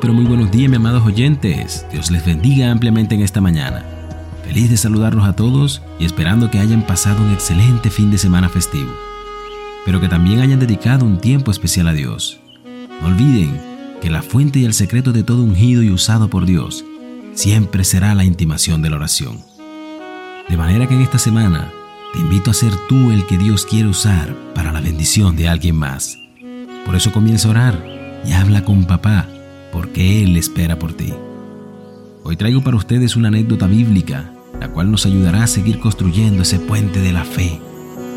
Pero muy buenos días, mis amados oyentes. Dios les bendiga ampliamente en esta mañana. Feliz de saludarlos a todos y esperando que hayan pasado un excelente fin de semana festivo. Pero que también hayan dedicado un tiempo especial a Dios. No olviden que la fuente y el secreto de todo ungido y usado por Dios siempre será la intimación de la oración. De manera que en esta semana te invito a ser tú el que Dios quiere usar para la bendición de alguien más. Por eso comienza a orar y habla con papá, porque Él espera por ti. Hoy traigo para ustedes una anécdota bíblica, la cual nos ayudará a seguir construyendo ese puente de la fe.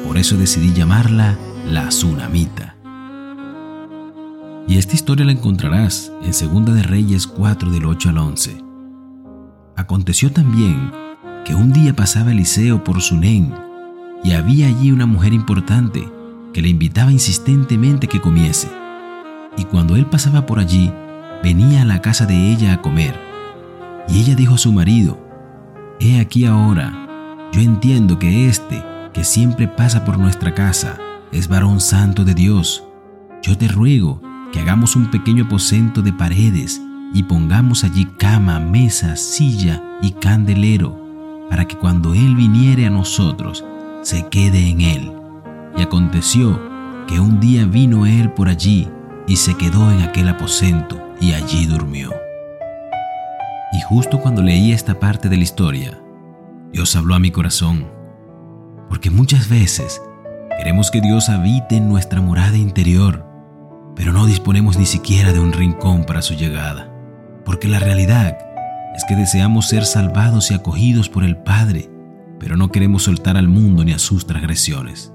Por eso decidí llamarla la tsunamita. Y esta historia la encontrarás en Segunda de Reyes 4 del 8 al 11. Aconteció también que un día pasaba Eliseo por Sunén y había allí una mujer importante que le invitaba insistentemente que comiese. Y cuando él pasaba por allí, venía a la casa de ella a comer. Y ella dijo a su marido, He aquí ahora, yo entiendo que éste, que siempre pasa por nuestra casa, es varón santo de Dios. Yo te ruego que hagamos un pequeño aposento de paredes y pongamos allí cama, mesa, silla y candelero, para que cuando Él viniere a nosotros, se quede en él. Y aconteció que un día vino él por allí y se quedó en aquel aposento y allí durmió. Y justo cuando leí esta parte de la historia, Dios habló a mi corazón, porque muchas veces queremos que Dios habite en nuestra morada interior, pero no disponemos ni siquiera de un rincón para su llegada, porque la realidad es que deseamos ser salvados y acogidos por el Padre, pero no queremos soltar al mundo ni a sus transgresiones.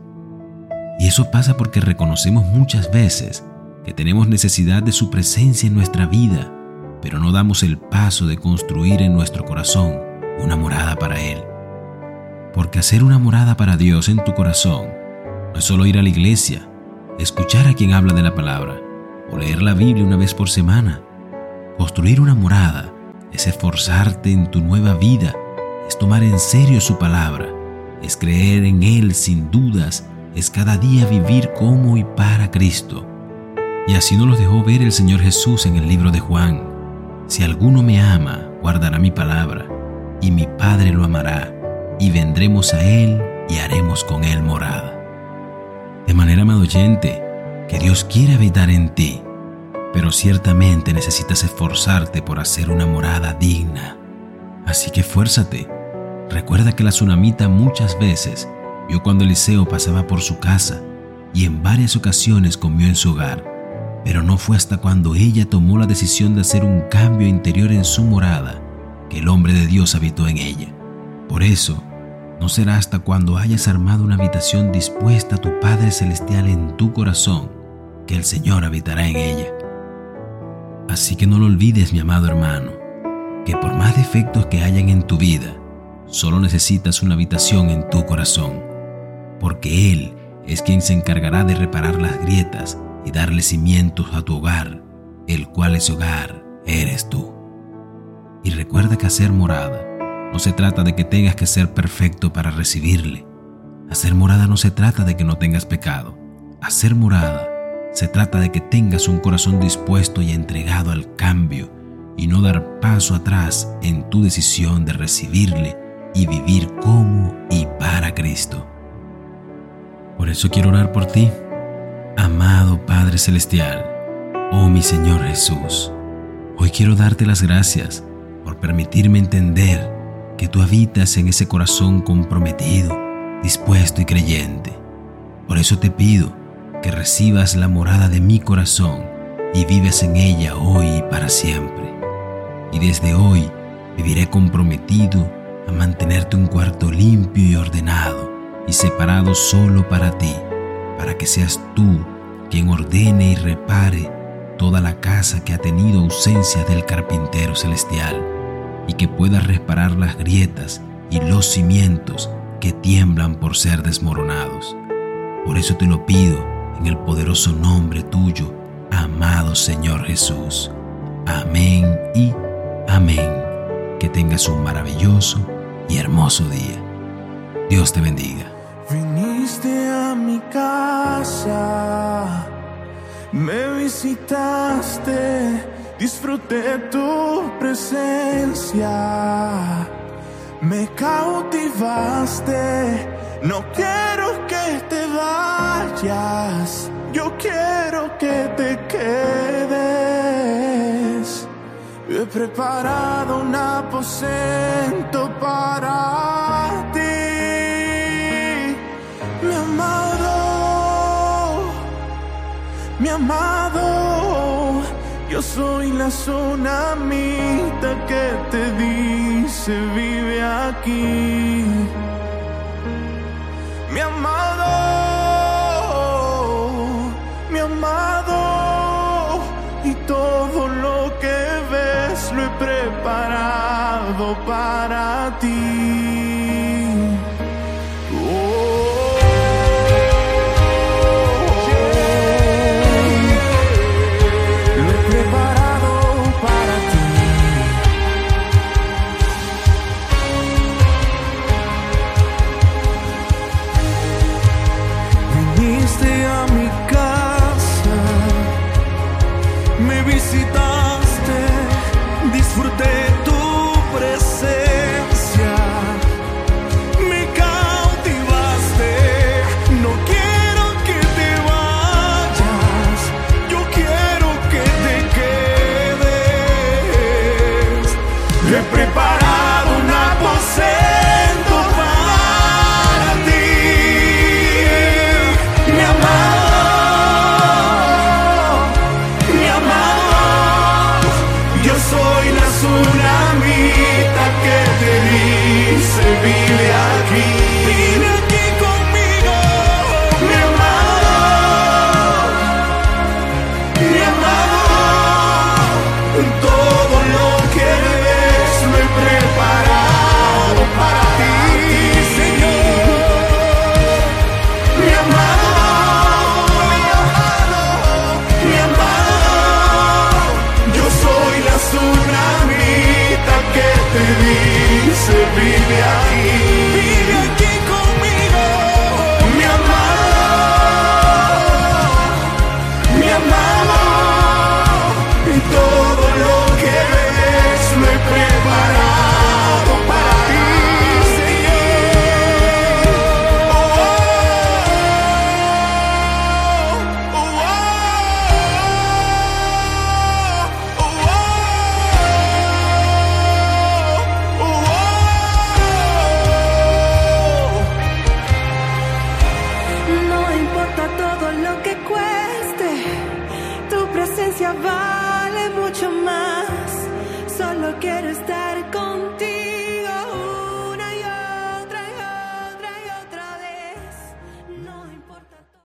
Y eso pasa porque reconocemos muchas veces que tenemos necesidad de su presencia en nuestra vida, pero no damos el paso de construir en nuestro corazón una morada para Él. Porque hacer una morada para Dios en tu corazón no es solo ir a la iglesia, escuchar a quien habla de la palabra o leer la Biblia una vez por semana. Construir una morada es esforzarte en tu nueva vida es tomar en serio su palabra, es creer en Él sin dudas, es cada día vivir como y para Cristo. Y así nos lo dejó ver el Señor Jesús en el libro de Juan. Si alguno me ama, guardará mi palabra, y mi Padre lo amará, y vendremos a Él y haremos con Él morada. De manera, amado oyente, que Dios quiere habitar en ti, pero ciertamente necesitas esforzarte por hacer una morada digna. Así que fuérzate Recuerda que la tsunamita muchas veces vio cuando Eliseo pasaba por su casa y en varias ocasiones comió en su hogar, pero no fue hasta cuando ella tomó la decisión de hacer un cambio interior en su morada que el hombre de Dios habitó en ella. Por eso, no será hasta cuando hayas armado una habitación dispuesta a tu Padre Celestial en tu corazón que el Señor habitará en ella. Así que no lo olvides, mi amado hermano, que por más defectos que hayan en tu vida, Solo necesitas una habitación en tu corazón, porque Él es quien se encargará de reparar las grietas y darle cimientos a tu hogar, el cual ese hogar eres tú. Y recuerda que hacer morada no se trata de que tengas que ser perfecto para recibirle. Hacer morada no se trata de que no tengas pecado. Hacer morada se trata de que tengas un corazón dispuesto y entregado al cambio y no dar paso atrás en tu decisión de recibirle y vivir como y para Cristo. Por eso quiero orar por ti, amado Padre Celestial, oh mi Señor Jesús. Hoy quiero darte las gracias por permitirme entender que tú habitas en ese corazón comprometido, dispuesto y creyente. Por eso te pido que recibas la morada de mi corazón y vives en ella hoy y para siempre. Y desde hoy viviré comprometido a mantenerte un cuarto limpio y ordenado y separado solo para ti, para que seas tú quien ordene y repare toda la casa que ha tenido ausencia del carpintero celestial y que puedas reparar las grietas y los cimientos que tiemblan por ser desmoronados. Por eso te lo pido en el poderoso nombre tuyo, amado Señor Jesús. Amén y amén. Que tengas un maravilloso y hermoso día. Dios te bendiga. Me visitaste, disfruté tu presencia. Me cautivaste, no quiero que te vayas, yo quiero que te quedes. He preparado un aposento para amado. Yo soy la sonamita que te dice vive aquí. Mi amado, mi amado, y todo lo que ves lo he preparado para ti. vale mucho más. Solo quiero estar contigo.